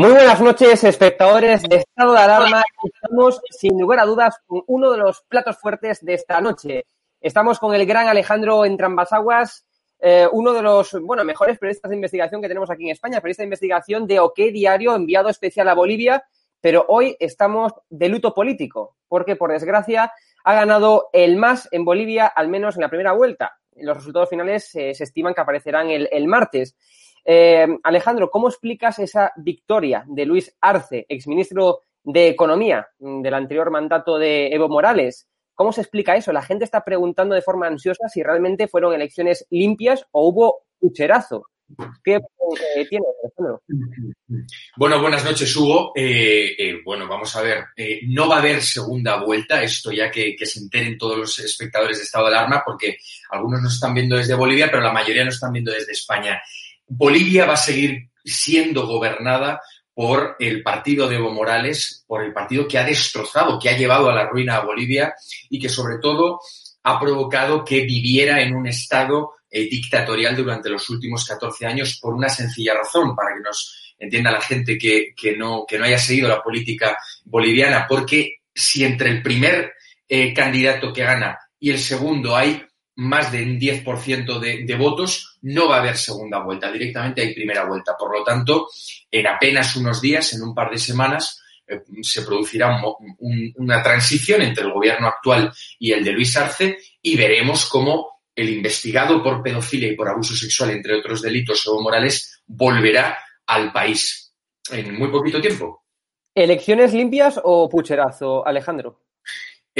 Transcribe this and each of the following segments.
Muy buenas noches, espectadores de Estado de Alarma. Estamos, sin lugar a dudas, con uno de los platos fuertes de esta noche. Estamos con el gran Alejandro Entrambasaguas, eh, uno de los bueno, mejores periodistas de investigación que tenemos aquí en España, periodista de investigación de OK Diario, enviado especial a Bolivia, pero hoy estamos de luto político, porque por desgracia ha ganado el MAS en Bolivia, al menos en la primera vuelta. Los resultados finales eh, se estiman que aparecerán el, el martes. Eh, Alejandro, ¿cómo explicas esa victoria de Luis Arce, exministro de Economía del anterior mandato de Evo Morales? ¿Cómo se explica eso? La gente está preguntando de forma ansiosa si realmente fueron elecciones limpias o hubo pucherazo. ¿Qué eh, tiene, Alejandro? Bueno, buenas noches, Hugo. Eh, eh, bueno, vamos a ver. No va a haber segunda vuelta, esto ya que, que, se enteren todos los espectadores de estado de alarma, porque algunos nos están viendo desde Bolivia, pero la mayoría nos están viendo desde España. Bolivia va a seguir siendo gobernada por el partido de Evo Morales, por el partido que ha destrozado, que ha llevado a la ruina a Bolivia y que sobre todo ha provocado que viviera en un estado eh, dictatorial durante los últimos 14 años por una sencilla razón, para que nos entienda la gente que, que, no, que no haya seguido la política boliviana, porque si entre el primer eh, candidato que gana y el segundo hay más de un 10% de, de, votos, no va a haber segunda vuelta, directamente hay primera vuelta. Por lo tanto, en apenas unos días, en un par de semanas, eh, se producirá un, un, una transición entre el gobierno actual y el de Luis Arce y veremos cómo el investigado por pedofilia y por abuso sexual, entre otros delitos, Evo Morales, volverá al país en muy poquito tiempo. ¿Elecciones limpias o pucherazo, Alejandro?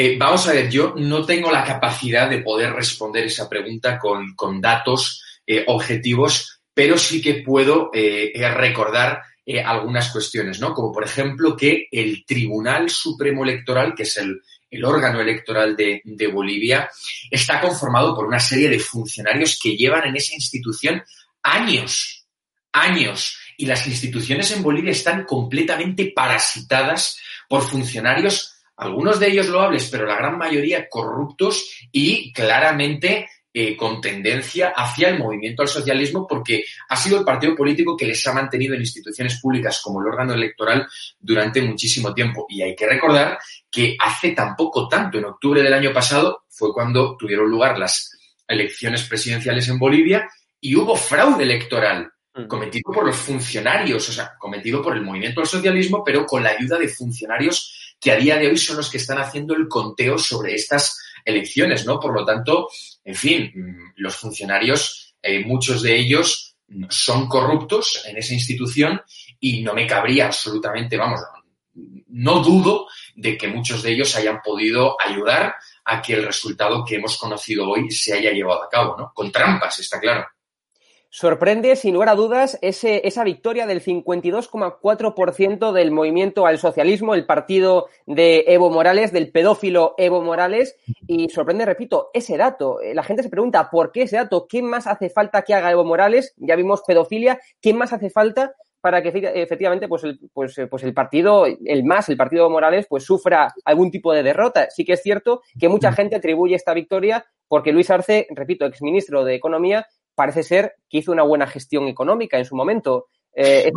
Eh, vamos a ver, yo no tengo la capacidad de poder responder esa pregunta con, datos eh, objetivos, pero sí que puedo eh, recordar algunas cuestiones, ¿no? Como por ejemplo que el Tribunal Supremo Electoral, que es el, órgano electoral de, Bolivia, está conformado por una serie de funcionarios que llevan en esa institución años, años. Y las instituciones en Bolivia están completamente parasitadas por funcionarios algunos de ellos loables, pero la gran mayoría corruptos y claramente eh, con tendencia hacia el movimiento al socialismo porque ha sido el partido político que les ha mantenido en instituciones públicas como el órgano electoral durante muchísimo tiempo. Y hay que recordar que hace tampoco tanto, en octubre del año pasado, fue cuando tuvieron lugar las elecciones presidenciales en Bolivia y hubo fraude electoral mm. cometido por los funcionarios, o sea, cometido por el movimiento al socialismo, pero con la ayuda de funcionarios que a día de hoy son los que están haciendo el conteo sobre estas elecciones, ¿no? Por lo tanto, en fin, mm, los funcionarios, eh, muchos de ellos son corruptos en esa institución y no me cabría absolutamente, vamos, no dudo de que muchos de ellos hayan podido ayudar a que el resultado que hemos conocido hoy se haya llevado a cabo, ¿no? Con trampas, está claro. Sorprende, sin lugar a dudas, ese, esa victoria del 52,4% del movimiento al socialismo, el partido de Evo Morales, del pedófilo Evo Morales, y sorprende, repito, ese dato. Eh, la gente se pregunta, ¿por qué ese dato? ¿Qué más hace falta que haga Evo Morales? Ya vimos pedofilia, ¿qué más hace falta para que efectivamente pues el, pues, eh, pues el partido, el más, el partido de Morales, pues sufra algún tipo de derrota. Sí que es cierto que mucha gente atribuye esta victoria porque Luis Arce, repito, exministro de Economía, parece ser que hizo una buena gestión económica en su momento. Eh,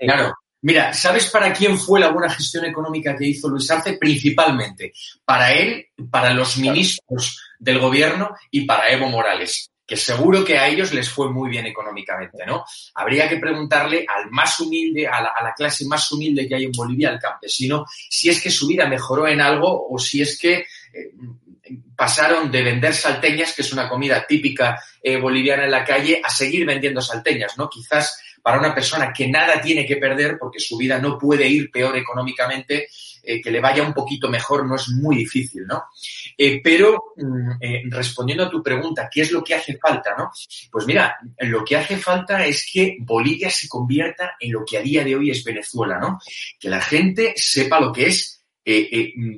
claro. Mira, ¿sabes para quién fue la buena gestión económica que hizo Luis Arce? Principalmente para él, para los ministros del gobierno y para Evo Morales que seguro que a ellos les fue muy bien económicamente, ¿no? Habría que preguntarle al más humilde, a la, clase más humilde que hay en Bolivia, al campesino, si es que su vida mejoró en algo o si es que eh, pasaron de vender salteñas, que es una comida típica eh, boliviana en la calle, a seguir vendiendo salteñas, ¿no? Quizás para una persona que nada tiene que perder porque su vida no puede ir peor económicamente, eh, que le vaya un poquito mejor no es muy difícil, ¿no? Eh, pero mm, respondiendo a tu pregunta, ¿qué es lo que hace falta, no? Pues mira, lo que hace falta es que Bolivia se convierta en lo que a día de hoy es Venezuela, ¿no? Que la gente sepa lo que es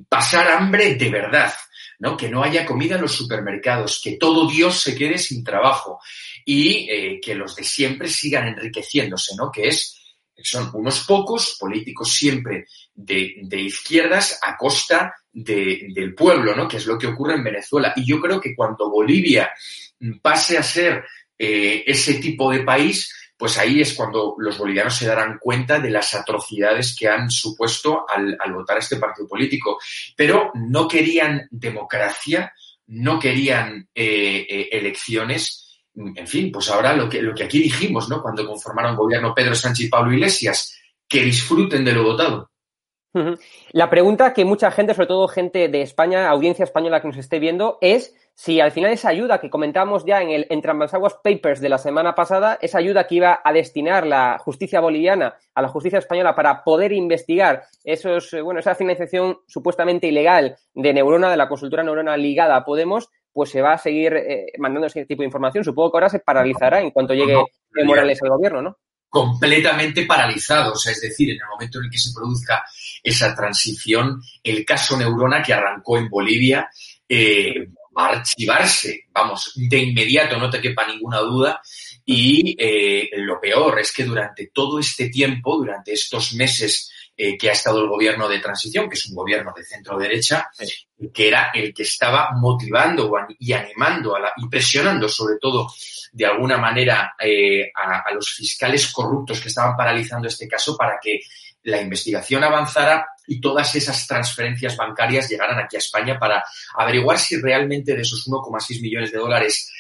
pasar hambre de verdad, ¿no? Que no haya comida en los supermercados, que todo Dios se quede sin trabajo y eh, que los de siempre sigan enriqueciéndose, ¿no? Que es son unos pocos políticos siempre de, izquierdas a costa del pueblo, ¿no? Que es lo que ocurre en Venezuela. Y yo creo que cuando Bolivia pase a ser eh, ese tipo de país, pues ahí es cuando los bolivianos se darán cuenta de las atrocidades que han supuesto al, votar a este partido político. Pero no querían democracia, no querían eh, eh, elecciones. En fin, pues ahora lo que, lo que aquí dijimos, ¿no? Cuando conformaron gobierno Pedro Sánchez y Pablo Iglesias, que disfruten de lo votado. La pregunta que mucha gente, sobre todo gente de España, audiencia española que nos esté viendo, es si al final esa ayuda que comentábamos ya en el en Papers de la semana pasada, esa ayuda que iba a destinar la justicia boliviana a la justicia española para poder investigar esos, eh, bueno, esa financiación supuestamente ilegal de Neurona, de la consultora Neurona ligada a Podemos, pues se va a seguir eh, mandando ese tipo de información. Supongo que ahora se paralizará en cuanto llegue Morales al gobierno, ¿no? completamente paralizados, es decir, en el momento en el que se produzca esa transición, el caso Neurona que arrancó en Bolivia eh, va a archivarse, vamos, de inmediato, no te quepa ninguna duda. Y eh, lo peor es que durante todo este tiempo, durante estos meses eh, que ha estado el gobierno de transición, que es un gobierno de centro derecha, que era el que estaba motivando y animando a la, y presionando sobre todo de alguna manera eh, a, los fiscales corruptos que estaban paralizando este caso para que la investigación avanzara y todas esas transferencias bancarias llegaran aquí a España para averiguar si realmente de esos 1,6 millones de dólares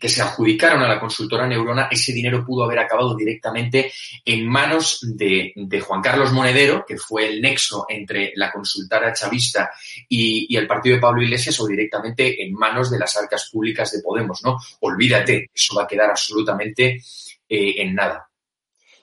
que se adjudicaron a la consultora Neurona, ese dinero pudo haber acabado directamente en manos de, Juan Carlos Monedero, que fue el nexo entre la consultora chavista y, el partido de Pablo Iglesias, o directamente en manos de las arcas públicas de Podemos, ¿no? Olvídate, eso va a quedar absolutamente eh, en nada.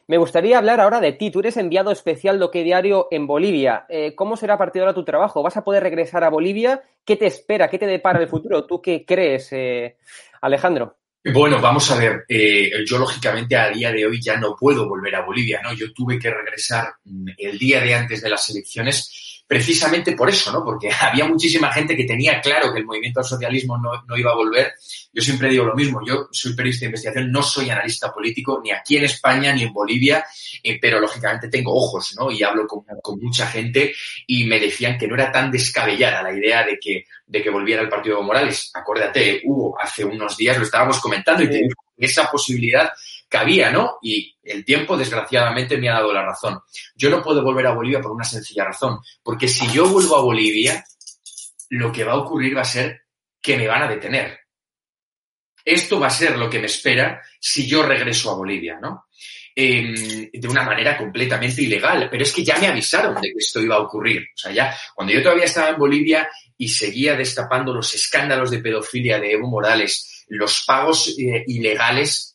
Me gustaría hablar ahora de ti. Tú eres enviado especial de OK Diario en Bolivia. Eh, ¿Cómo será a partir de ahora tu trabajo? ¿Vas a poder regresar a Bolivia? ¿Qué te espera? ¿Qué te depara el futuro? ¿Tú qué crees, eh, Alejandro? Bueno, vamos a ver. Eh, yo, lógicamente, a día de hoy ya no puedo volver a Bolivia, ¿no? Yo tuve que regresar mm, el día de antes de las elecciones precisamente por eso, ¿no? Porque había muchísima gente que tenía claro que el movimiento al socialismo no, no iba a volver. Yo siempre digo lo mismo, yo soy periodista de investigación, no soy analista político, ni aquí en España ni en Bolivia, eh, pero lógicamente tengo ojos, ¿no? Y hablo con, con, mucha gente y me decían que no era tan descabellada la idea de que, de que volviera el partido de Morales. Acuérdate, Hugo, hace unos días lo estábamos comentando y te digo esa posibilidad cabía, ¿no? Y el tiempo, desgraciadamente, me ha dado la razón. Yo no puedo volver a Bolivia por una sencilla razón, porque si yo vuelvo a Bolivia, lo que va a ocurrir va a ser que me van a detener. Esto va a ser lo que me espera si yo regreso a Bolivia, ¿no? Eh, de una manera completamente ilegal. Pero es que ya me avisaron de que esto iba a ocurrir. O sea, ya cuando yo todavía estaba en Bolivia y seguía destapando los escándalos de pedofilia de Evo Morales, los pagos eh, ilegales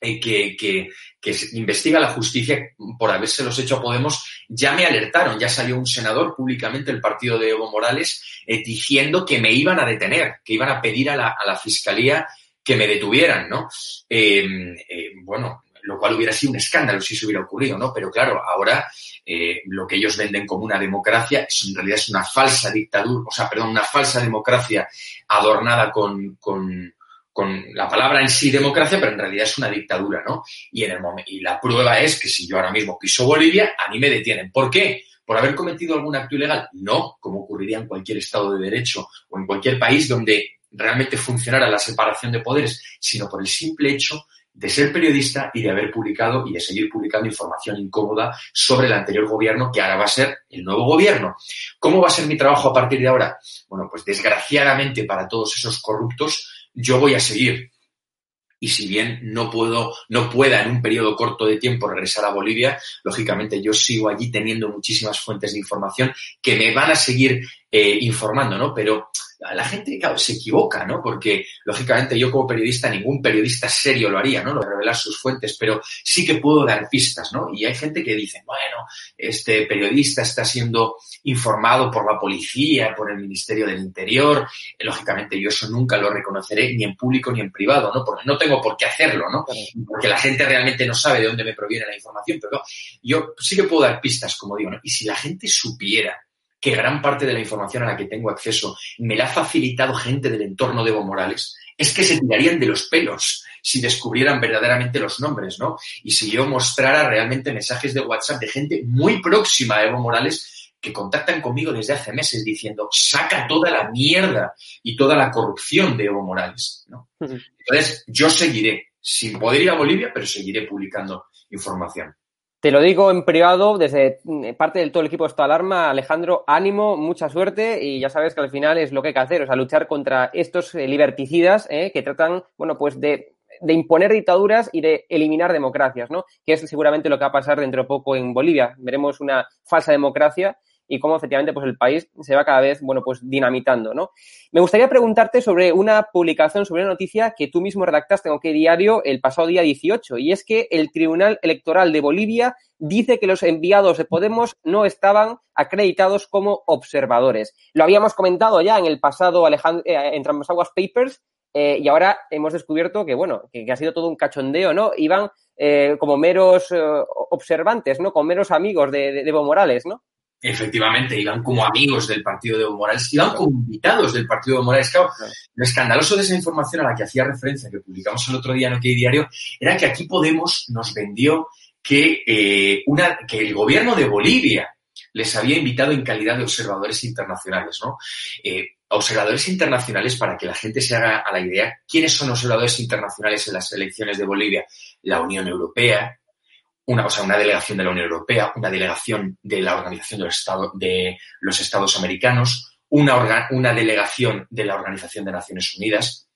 que, que, que, investiga la justicia por habérselos hecho a Podemos, ya me alertaron, ya salió un senador públicamente del partido de Evo Morales eh, diciendo que me iban a detener, que iban a pedir a la, a la fiscalía que me detuvieran, ¿no? Eh, eh, bueno, lo cual hubiera sido un escándalo si eso hubiera ocurrido, ¿no? Pero claro, ahora eh, lo que ellos venden como una democracia en realidad es una falsa dictadura, o sea, perdón, una falsa democracia adornada con, con, con la palabra en sí democracia, pero en realidad es una dictadura, ¿no? Y, en el momento, y la prueba es que si yo ahora mismo piso Bolivia, a mí me detienen. ¿Por qué? ¿Por haber cometido algún acto ilegal? No, como ocurriría en cualquier Estado de Derecho o en cualquier país donde realmente funcionara la separación de poderes, sino por el simple hecho de ser periodista y de haber publicado y de seguir publicando información incómoda sobre el anterior gobierno, que ahora va a ser el nuevo gobierno. ¿Cómo va a ser mi trabajo a partir de ahora? Bueno, pues desgraciadamente para todos esos corruptos, yo voy a seguir. Y si bien no puedo, no pueda en un periodo corto de tiempo regresar a Bolivia, lógicamente yo sigo allí teniendo muchísimas fuentes de información que me van a seguir eh, informando, ¿no? Pero la gente, claro, se equivoca, ¿no? Porque, lógicamente, yo como periodista, ningún periodista serio lo haría, ¿no? Lo de revelar sus fuentes, pero sí que puedo dar pistas, ¿no? Y hay gente que dice, bueno, este periodista está siendo informado por la policía, por el Ministerio del Interior. Lógicamente, yo eso nunca lo reconoceré ni en público ni en privado, ¿no? Porque no tengo por qué hacerlo, ¿no? Porque la gente realmente no sabe de dónde me proviene la información, pero yo sí que puedo dar pistas, como digo, ¿no? Y si la gente supiera que gran parte de la información a la que tengo acceso me la ha facilitado gente del entorno de Evo Morales, es que se tirarían de los pelos si descubrieran verdaderamente los nombres, ¿no? Y si yo mostrara realmente mensajes de WhatsApp de gente muy próxima a Evo Morales que contactan conmigo desde hace meses diciendo, saca toda la mierda y toda la corrupción de Evo Morales, ¿no? Entonces, yo seguiré, sin poder ir a Bolivia, pero seguiré publicando información. Te lo digo en privado, desde parte del todo el equipo de esta alarma, Alejandro, ánimo, mucha suerte y ya sabes que al final es lo que hay que hacer, o luchar contra estos liberticidas eh, que tratan, bueno, pues de, de, imponer dictaduras y de eliminar democracias, ¿no? Que es seguramente lo que va a pasar dentro de poco en Bolivia. Veremos una falsa democracia y cómo efectivamente pues el país se va cada vez, bueno, pues dinamitando, ¿no? Me gustaría preguntarte sobre una publicación, sobre una noticia que tú mismo redactaste en OK Diario el pasado día 18, y es que el Tribunal Electoral de Bolivia dice que los enviados de Podemos no estaban acreditados como observadores. Lo habíamos comentado ya en el pasado Alejandro, eh, en Tramasaguas Papers, eh, y ahora hemos descubierto que, bueno, que, ha sido todo un cachondeo, ¿no? Iban eh, como meros eh, observantes, ¿no? Como meros amigos de, de, de Evo Morales, ¿no? Efectivamente iban como amigos del partido de Evo Morales, iban como invitados del partido de Evo Morales. Claro, lo escandaloso de esa información a la que hacía referencia, que publicamos el otro día en OK Diario, era que aquí Podemos nos vendió que, eh, una, que el gobierno de Bolivia les había invitado en calidad de observadores internacionales, ¿no? Eh, observadores internacionales, para que la gente se haga a la idea, ¿quiénes son observadores internacionales en las elecciones de Bolivia? La Unión Europea, una, o sea, una delegación de la Unión Europea, una delegación de la Organización de los, de los Estados Americanos, una, una delegación de la Organización de Naciones Unidas.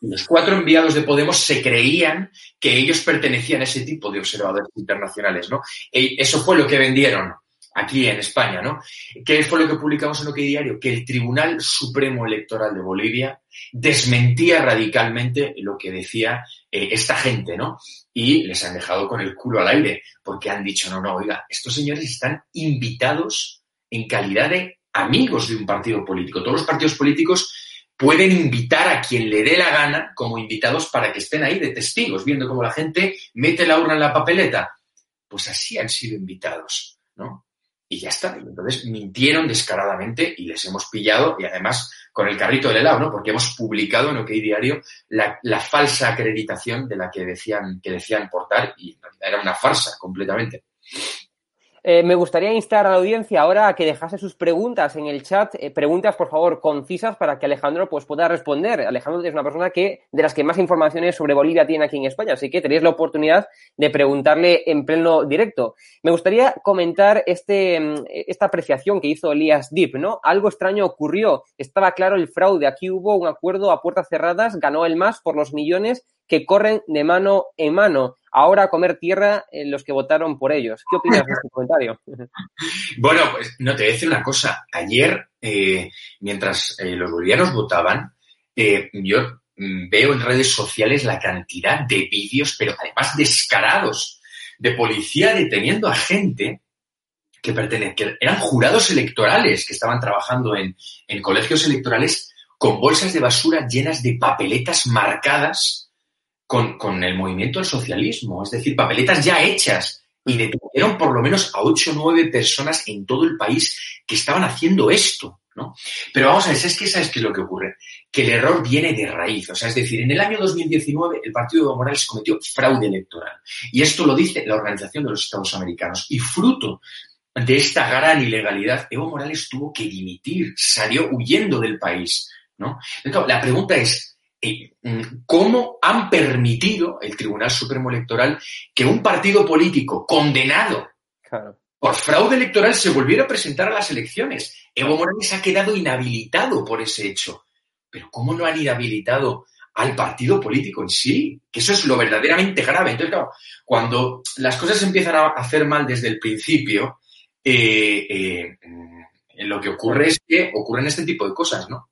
Los cuatro enviados de Podemos se creían que ellos pertenecían a ese tipo de observadores internacionales, ¿no? E eso fue lo que vendieron aquí en España, ¿no? ¿Qué fue lo que publicamos en OK Diario? Que el Tribunal Supremo Electoral de Bolivia desmentía radicalmente lo que decía eh, esta gente, ¿no? Y les han dejado con el culo al aire, porque han dicho, no, no, oiga, estos señores están invitados en calidad de amigos de un partido político. Todos los partidos políticos pueden invitar a quien le dé la gana como invitados para que estén ahí de testigos, viendo cómo la gente mete la urna en la papeleta. Pues así han sido invitados, ¿no? Y ya está. entonces mintieron descaradamente y les hemos pillado y además con el carrito del helado, ¿no? Porque hemos publicado en OK Diario la, la falsa acreditación de la que decían, que decían portar y en realidad era una farsa completamente. Eh, me gustaría instar a la audiencia ahora a que dejase sus preguntas en el chat, eh, preguntas por favor concisas para que Alejandro pues, pueda responder. Alejandro es una persona que de las que más informaciones sobre Bolivia tiene aquí en España, así que tenéis la oportunidad de preguntarle en pleno directo. Me gustaría comentar este, mm, esta apreciación que hizo Elías Deep, ¿no? Algo extraño ocurrió, estaba claro el fraude, aquí hubo un acuerdo a puertas cerradas, ganó el MAS por los millones que corren de mano en mano. Ahora a comer tierra en los que votaron por ellos. ¿Qué opinas de este comentario? Bueno, pues no, te voy a decir una cosa. Ayer, eh, mientras eh, los bolivianos votaban, eh, yo mm, veo en redes sociales la cantidad de vídeos, pero además descarados, de policía deteniendo a gente que, que eran jurados electorales que estaban trabajando en, en colegios electorales con bolsas de basura llenas de papeletas marcadas con, con el movimiento del socialismo, es decir, papeletas ya hechas y detuvieron por lo menos a ocho o nueve personas en todo el país que estaban haciendo esto, ¿no? Pero vamos a ver, ¿sabes qué, ¿sabes qué es lo que ocurre? Que el error viene de raíz, o sea, es decir, en el año 2019 el partido de Evo Morales cometió fraude electoral y esto lo dice la Organización de los Estados Americanos y fruto de esta gran ilegalidad, Evo Morales tuvo que dimitir, salió huyendo del país, ¿no? Entonces, la pregunta es, cómo han permitido el Tribunal Supremo Electoral que un partido político condenado por fraude electoral se volviera a presentar a las elecciones. Evo Morales ha quedado inhabilitado por ese hecho. Pero ¿cómo no han inhabilitado al partido político en sí? Que eso es lo verdaderamente grave. Entonces, claro, cuando las cosas empiezan a hacer mal desde el principio, eh, eh, mm, lo que ocurre es que ocurren este tipo de cosas, ¿no?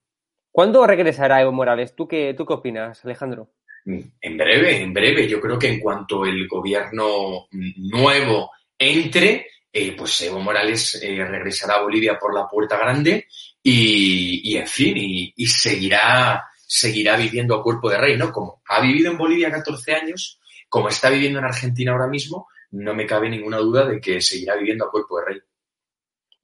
¿Cuándo regresará Evo Morales? ¿Tú qué, ¿Tú qué opinas, Alejandro? En breve, en breve. Yo creo que en cuanto el gobierno nuevo entre, eh, pues Evo Morales eh, regresará a Bolivia por la puerta grande y, en fin, y, seguirá, seguirá viviendo a cuerpo de rey, ¿no? Como ha vivido en Bolivia 14 años, como está viviendo en Argentina ahora mismo, no me cabe ninguna duda de que seguirá viviendo a cuerpo de rey.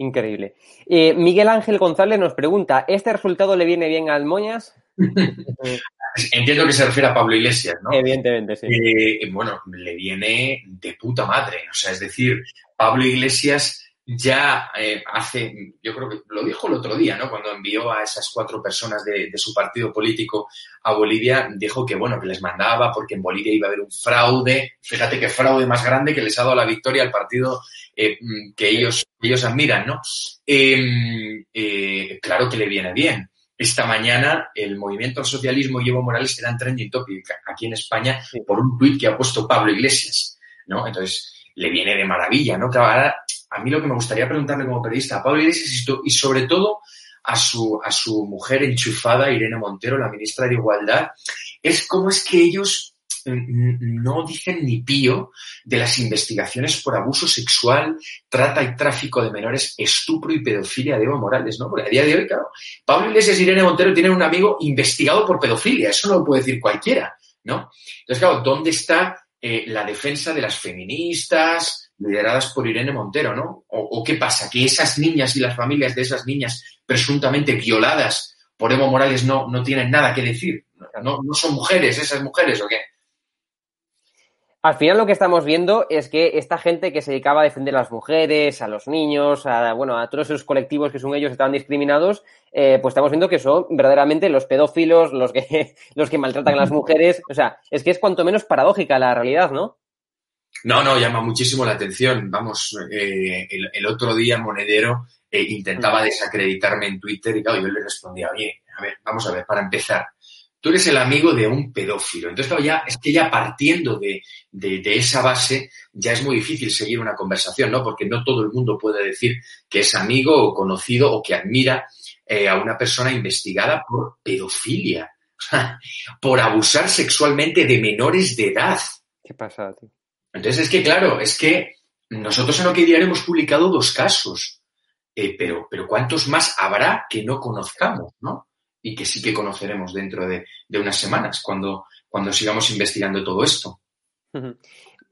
Increíble. Eh, Miguel Ángel González nos pregunta, ¿este resultado le viene bien al Moñas? Entiendo que se refiere a Pablo Iglesias, ¿no? Evidentemente, sí. Eh, bueno, le viene de puta madre. O sea, es decir, Pablo Iglesias ya eh, hace, yo creo que lo dijo el otro día, ¿no? Cuando envió a esas cuatro personas de, su partido político a Bolivia, dijo que, bueno, que les mandaba porque en Bolivia iba a haber un fraude. Fíjate qué fraude más grande que les ha dado la victoria al partido eh, que ellos, ellos admiran, ¿no? Em, eh, claro que le viene bien. Esta mañana el movimiento al socialismo y Evo Morales eran trending topic aquí en España por un tuit que ha puesto Pablo Iglesias, ¿no? Entonces, le viene de maravilla, ¿no? Que ahora a mí lo que me gustaría preguntarle como periodista a Pablo Iglesias y sobre todo a su, a su mujer enchufada, Irene Montero, la ministra de Igualdad, es cómo es que ellos no dicen ni pío de las investigaciones por abuso sexual, trata y tráfico de menores, estupro y pedofilia de Evo Morales, ¿no? Porque a día de hoy, claro, Pablo Iglesias y Irene Montero tienen un amigo investigado por pedofilia, eso no lo puede decir cualquiera, ¿no? Entonces, claro, ¿dónde está eh, la defensa de las feministas, lideradas por Irene Montero, ¿no? O, qué pasa? ¿Que esas niñas y las familias de esas niñas presuntamente violadas por Evo Morales no, no tienen nada que decir? ¿No, ¿No son mujeres esas mujeres o qué? Al final lo que estamos viendo es que esta gente que se dedicaba a defender a las mujeres, a los niños, a, bueno, a todos esos colectivos que son ellos estaban discriminados, eh, pues estamos viendo que son verdaderamente los pedófilos, los que, los que maltratan a las mujeres. O sea, es que es cuanto menos paradójica la realidad, ¿no? No, no, llama muchísimo la atención. Vamos, eh, el, otro día Monedero eh, intentaba desacreditarme en Twitter y claro, yo le respondía, oye, a ver, vamos a ver, para empezar, tú eres el amigo de un pedófilo. Entonces, claro, ya, es que ya partiendo de, esa base, ya es muy difícil seguir una conversación, ¿no? Porque no todo el mundo puede decir que es amigo o conocido o que admira eh, a una persona investigada por pedofilia, por abusar sexualmente de menores de edad. ¿Qué pasa, tío? Entonces es que, claro, es que nosotros en OK Diario hemos publicado dos casos, eh, pero, pero ¿cuántos más habrá que no conozcamos, no? Y que sí que conoceremos dentro de, unas semanas, cuando, cuando sigamos investigando todo esto.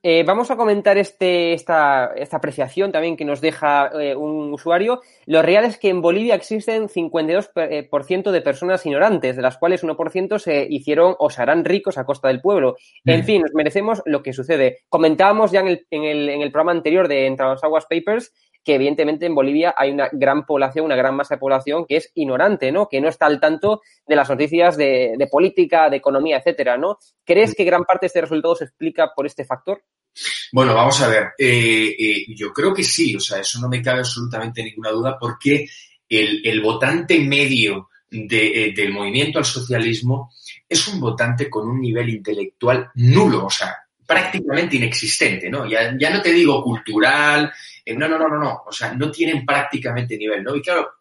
Eh, vamos a comentar este, esta, esta, apreciación también que nos deja eh, un usuario. Lo real es que en Bolivia existen 52% eh, de personas ignorantes, de las cuales 1% se hicieron o se harán ricos a costa del pueblo. En fin, nos merecemos lo que sucede. Comentábamos ya en el, en el, en el programa anterior de Entre los Aguas Papers que evidentemente en Bolivia hay una gran población, una gran masa de población que es ignorante, ¿no? Que no está al tanto de las noticias de, política, de economía, etcétera, ¿no? ¿Crees que gran parte de este resultado se explica por este factor? Bueno, vamos a ver. Eh, eh, yo creo que sí, o sea, eso no me cabe absolutamente ninguna duda porque el, votante medio eh, del movimiento al socialismo es un votante con un nivel intelectual nulo, o sea, prácticamente inexistente, ¿no? Ya, ya no te digo cultural, eh, no, no, no, no, no, o sea, no tienen prácticamente nivel, ¿no? Y claro,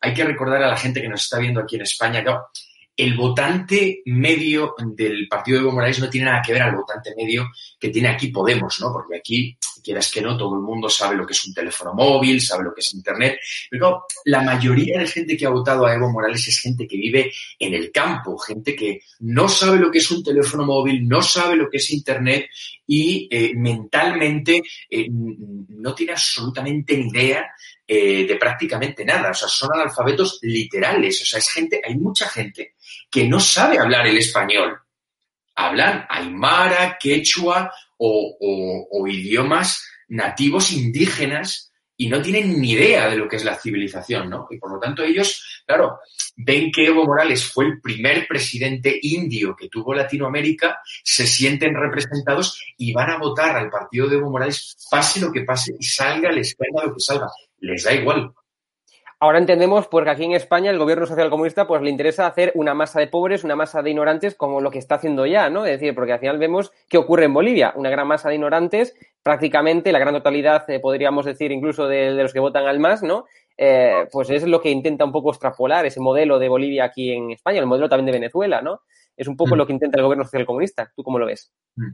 hay que recordar a la gente que nos está viendo aquí en España, claro, el votante medio del partido de Evo Morales no tiene nada que ver al votante medio que tiene aquí Podemos, ¿no? Porque aquí, quieras que no, todo el mundo sabe lo que es un teléfono móvil, sabe lo que es Internet. Pero la mayoría de gente que ha votado a Evo Morales es gente que vive en el campo, gente que no sabe lo que es un teléfono móvil, no sabe lo que es Internet y eh, mentalmente eh, no tiene absolutamente ni idea eh, de prácticamente nada. O sea, son analfabetos literales. O sea, es gente, hay mucha gente que no sabe hablar el español. Hablan aymara, quechua o, idiomas nativos indígenas y no tienen ni idea de lo que es la civilización, ¿no? Y por lo tanto ellos, claro, ven que Evo Morales fue el primer presidente indio que tuvo Latinoamérica, se sienten representados y van a votar al partido de Evo Morales, pase lo que pase y salga el escándalo que salga. Les da igual. Ahora entendemos porque aquí en España el gobierno social comunista pues le interesa hacer una masa de pobres, una masa de ignorantes como lo que está haciendo ya, ¿no? Es decir, porque al final vemos qué ocurre en Bolivia, una gran masa de ignorantes, prácticamente la gran totalidad, eh, podríamos decir incluso de, los que votan al MAS, ¿no? Eh, pues es lo que intenta un poco extrapolar ese modelo de Bolivia aquí en España, el modelo también de Venezuela, ¿no? Es un poco mm. lo que intenta el gobierno social comunista. ¿Tú cómo lo ves? Mm.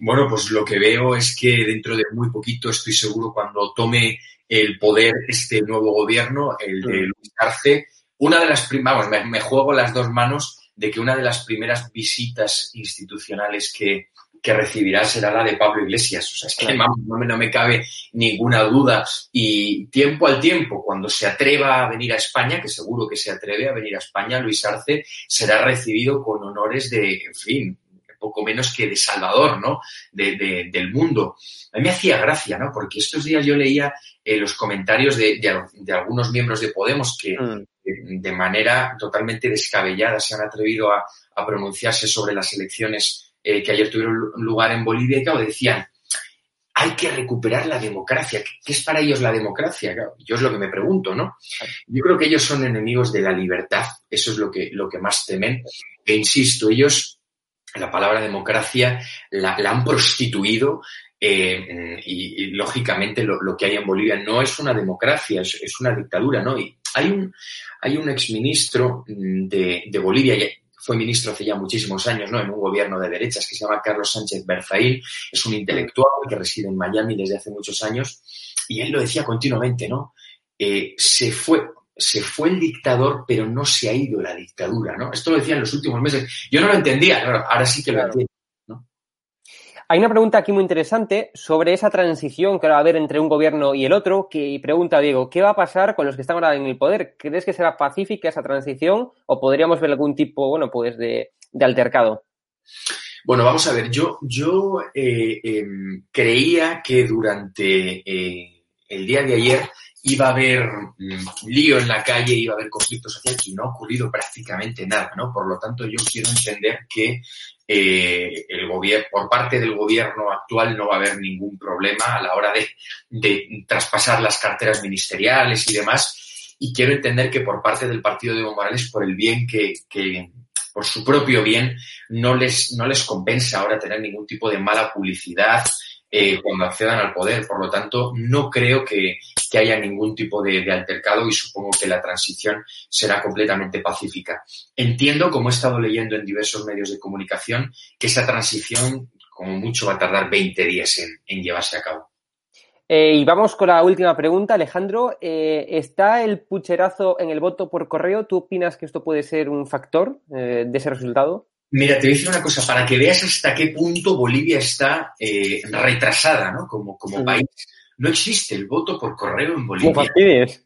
Bueno, pues lo que veo es que dentro de muy poquito, estoy seguro, cuando tome el poder este nuevo gobierno, el de mm. Luis Arce, una de las primeras, vamos, me, juego las dos manos de que una de las primeras visitas institucionales que, que recibirá será la de Pablo Iglesias. O sea, es que no, me, no me cabe ninguna duda. Y tiempo al tiempo, cuando se atreva a venir a España, que seguro que se atreve a venir a España, Luis Arce será recibido con honores de, en fin, poco menos que de Salvador, ¿no? De, del mundo. A mí me hacía gracia, ¿no? Porque estos días yo leía eh, los comentarios de, de, algunos miembros de Podemos que mm. de, manera totalmente descabellada se han atrevido a, a pronunciarse sobre las elecciones eh, que ayer tuvieron lugar en Bolivia y claro, decían, hay que recuperar la democracia. ¿Qué es para ellos la democracia? yo es lo que me pregunto, ¿no? Yo creo que ellos son enemigos de la libertad, eso es lo que, lo que más temen. E insisto, ellos la palabra democracia la, han prostituido eh, y, lógicamente lo, que hay en Bolivia no es una democracia, es, una dictadura, ¿no? Y hay un, hay un exministro de, de Bolivia, fue ministro hace ya muchísimos años, ¿no? En un gobierno de derechas que se llama Carlos Sánchez Berzaíl, es un intelectual que reside en Miami desde hace muchos años, y él lo decía continuamente, ¿no? Eh, se fue, se fue el dictador, pero no se ha ido la dictadura, ¿no? Esto lo decía en los últimos meses. Yo no lo entendía, ahora sí que lo entiendo. ¿no? Hay una pregunta aquí muy interesante sobre esa transición que va a haber entre un gobierno y el otro, que pregunta Diego, ¿qué va a pasar con los que están ahora en el poder? ¿Crees que será pacífica esa transición o podríamos ver algún tipo, bueno, pues de, altercado? Bueno, vamos a ver, yo, yo eh, em, creía que durante eh, el día de ayer iba a haber mm, lío en la calle, iba a haber conflicto social y no ha ocurrido prácticamente nada, ¿no? Por lo tanto, yo quiero entender que eh, el gobierno, por parte del gobierno actual no va a haber ningún problema a la hora de, de traspasar las carteras ministeriales y demás. Y quiero entender que por parte del partido de Evo Morales, por el bien que, que por su propio bien, no les, no les compensa ahora tener ningún tipo de mala publicidad, eh, cuando accedan al poder. Por lo tanto, no creo que, haya ningún tipo de, altercado y supongo que la transición será completamente pacífica. Entiendo, como he estado leyendo en diversos medios de comunicación, que esa transición, como mucho, va a tardar 20 días en, llevarse a cabo. Eh, y vamos con la última pregunta, Alejandro. Eh, ¿Está el pucherazo en el voto por correo? ¿Tú opinas que esto puede ser un factor de ese resultado? Mira, te voy a decir una cosa, para que veas hasta qué punto Bolivia está eh, retrasada, ¿no? Como, como país. No existe el voto por correo en Bolivia.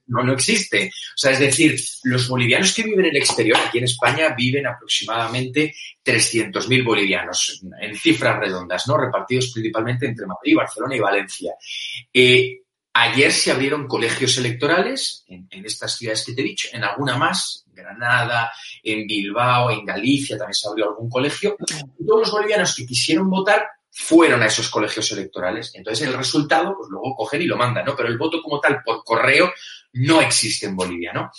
No, no existe. O sea, es decir, los bolivianos que viven en el exterior, aquí en España, viven aproximadamente 300.000 bolivianos, en cifras redondas, ¿no? Repartidos principalmente entre Madrid, Barcelona y Valencia. Eh, ayer se abrieron colegios electorales en, estas ciudades que te he dicho, en alguna más, Granada, en Bilbao, en Galicia también se abrió algún colegio. Todos los bolivianos que quisieron votar fueron a esos colegios electorales. Entonces el resultado, pues luego cogen y lo mandan, ¿no? Pero el voto como tal por correo no existe en Bolivia, ¿no?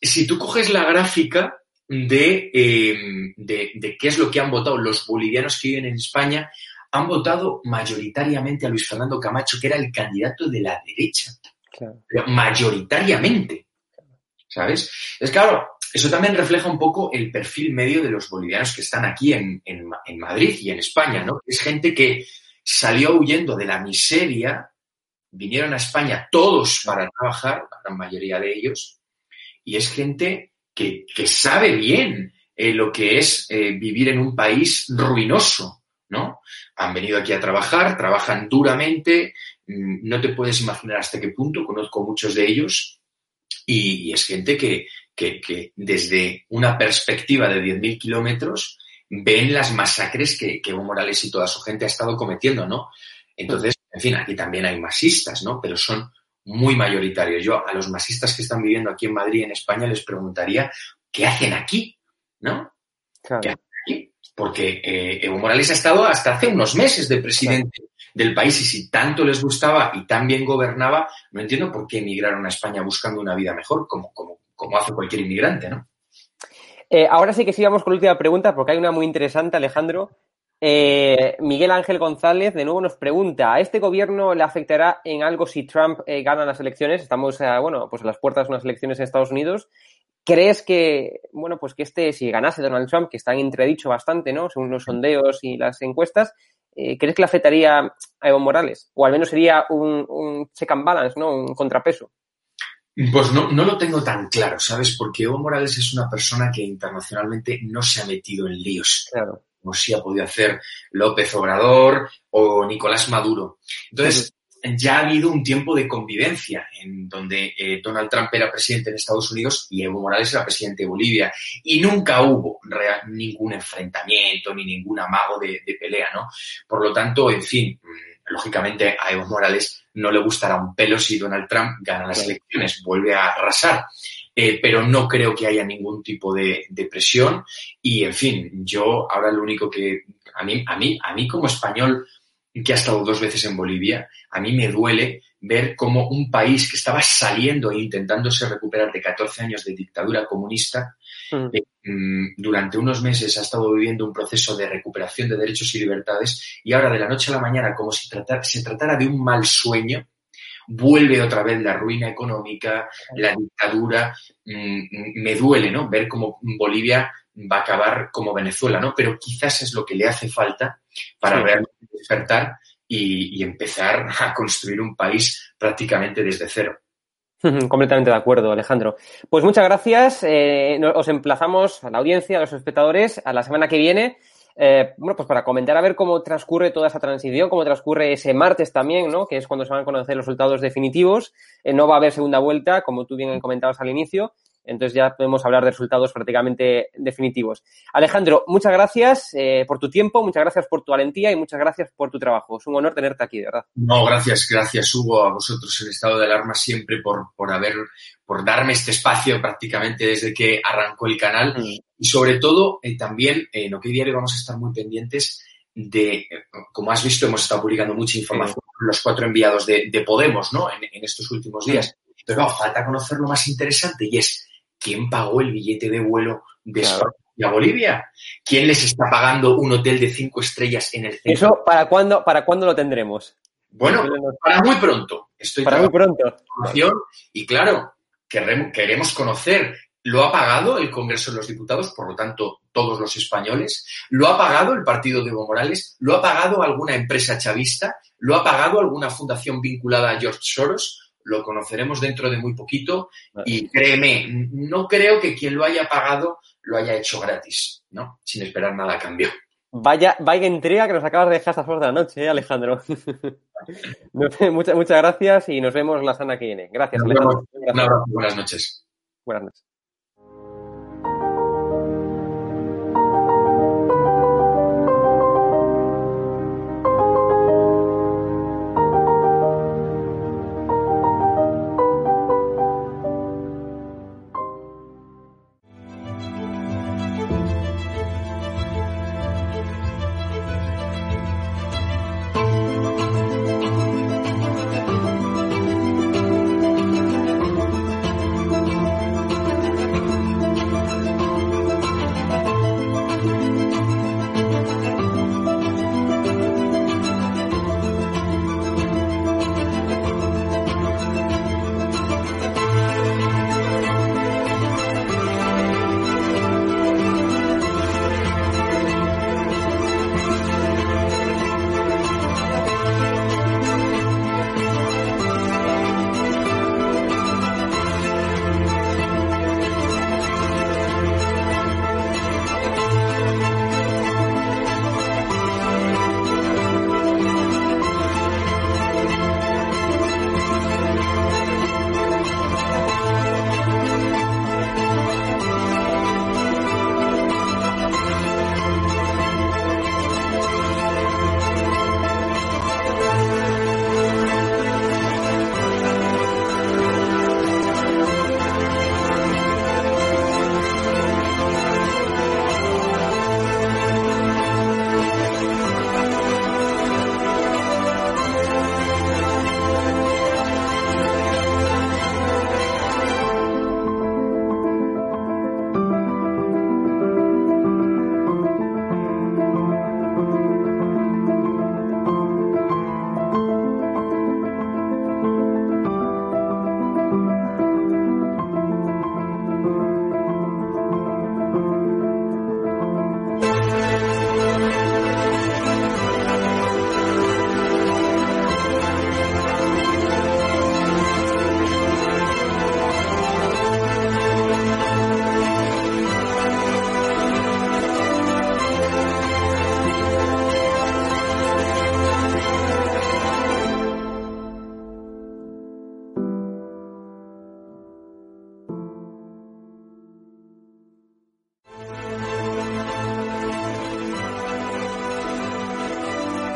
Si tú coges la gráfica de, eh, de, de, qué es lo que han votado los bolivianos que viven en España, han votado mayoritariamente a Luis Fernando Camacho, que era el candidato de la derecha. Claro. Mayoritariamente. ¿Sabes? Es claro, eso también refleja un poco el perfil medio de los bolivianos que están aquí en, en, en Madrid y en España, ¿no? Es gente que salió huyendo de la miseria, vinieron a España todos para trabajar, la gran mayoría de ellos, y es gente que, que sabe bien eh, lo que es eh, vivir en un país ruinoso, ¿no? Han venido aquí a trabajar, trabajan duramente, mmm, no te puedes imaginar hasta qué punto, conozco muchos de ellos, y, y es gente que, que, que desde una perspectiva de 10.000 kilómetros ven las masacres que, que Evo Morales y toda su gente ha estado cometiendo, ¿no? Entonces, en fin, aquí también hay masistas, ¿no? Pero son muy mayoritarios. Yo a los masistas que están viviendo aquí en Madrid, en España, les preguntaría, ¿qué hacen aquí? ¿No? Claro. ¿Qué hacen? Porque eh, Evo Morales ha estado hasta hace unos meses de presidente del país y si tanto les gustaba y tan bien gobernaba, no entiendo por qué emigraron a España buscando una vida mejor, como, hace cualquier inmigrante, ¿no? Eh, ahora sí que sigamos con la última pregunta, porque hay una muy interesante, Alejandro. Eh, Miguel Ángel González de nuevo nos pregunta, ¿a este gobierno le afectará en algo si Trump eh, gana las elecciones? Estamos, bueno, pues a las puertas de unas elecciones en Estados Unidos. ¿Crees que, bueno, pues que este, si ganase Donald Trump, que está en entredicho bastante, ¿no? Según los sondeos y las encuestas, eh, ¿crees que le afectaría a Evo Morales? O al menos sería un, un check and balance, ¿no? Un contrapeso. Pues no, no lo tengo tan claro, ¿sabes? Porque Evo Morales es una persona que internacionalmente no se ha metido en líos. Claro. Como sí ha podido hacer López Obrador o Nicolás Maduro. Entonces, ya ha habido un tiempo de convivencia en donde eh, Donald Trump era presidente en Estados Unidos y Evo Morales era presidente de Bolivia. Y nunca hubo real, ningún enfrentamiento ni ningún amago de, de pelea, ¿no? Por lo tanto, en fin, lógicamente a Evo Morales no le gustará un pelo si Donald Trump gana las elecciones, vuelve a arrasar. Eh, pero no creo que haya ningún tipo de, de, presión y, en fin, yo ahora lo único que a mí, a mí, a mí como español que ha estado dos veces en Bolivia, a mí me duele ver cómo un país que estaba saliendo e intentándose recuperar de 14 años de dictadura comunista, mm. eh, durante unos meses ha estado viviendo un proceso de recuperación de derechos y libertades y ahora de la noche a la mañana, como si tratar, se tratara de un mal sueño, vuelve otra vez la ruina económica, la dictadura. Mmm, me duele, ¿no? Ver cómo Bolivia va a acabar como Venezuela, ¿no? Pero quizás es lo que le hace falta para sí. realmente despertar y, y, empezar a construir un país prácticamente desde cero. Completamente de acuerdo, Alejandro. Pues muchas gracias. Eh, os emplazamos a la audiencia, a los espectadores, a la semana que viene. Eh, bueno, pues para comentar a ver cómo transcurre toda esa transición, cómo transcurre ese martes también, ¿no? Que es cuando se van a conocer los resultados definitivos. Eh, no va a haber segunda vuelta, como tú bien comentabas al inicio. Entonces ya podemos hablar de resultados prácticamente definitivos. Alejandro, muchas gracias eh, por tu tiempo, muchas gracias por tu valentía y muchas gracias por tu trabajo. Es un honor tenerte aquí, de verdad. No, gracias, gracias Hugo, a vosotros en estado de alarma siempre por, por haber, por darme este espacio prácticamente desde que arrancó el canal. Mm. Y sobre todo, eh, también en OK Diario vamos a estar muy pendientes de, como has visto, hemos estado publicando mucha información, mm. los cuatro enviados de, de Podemos, ¿no? En, en, estos últimos días. Mm. Pero no, falta conocer lo más interesante y es ¿quién pagó el billete de vuelo de claro. España a Bolivia? ¿Quién les está pagando un hotel de cinco estrellas en el centro? ¿Eso para cuándo, para cuándo lo tendremos? Bueno, para muy pronto. Estoy para muy pronto. Y claro, queremos conocer, ¿lo ha pagado el Congreso de los Diputados, por lo tanto, todos los españoles? ¿Lo ha pagado el partido de Evo Morales? ¿Lo ha pagado alguna empresa chavista? ¿Lo ha pagado alguna fundación vinculada a George Soros? Lo conoceremos dentro de muy poquito y créeme, no creo que quien lo haya pagado lo haya hecho gratis, ¿no? Sin esperar nada a cambio. Vaya, vaya intriga que nos acabas de dejar estas horas de la noche, ¿eh, Alejandro. muchas, muchas gracias y nos vemos la semana que viene. Gracias, Alejandro. Un abrazo, buenas noches. Buenas noches.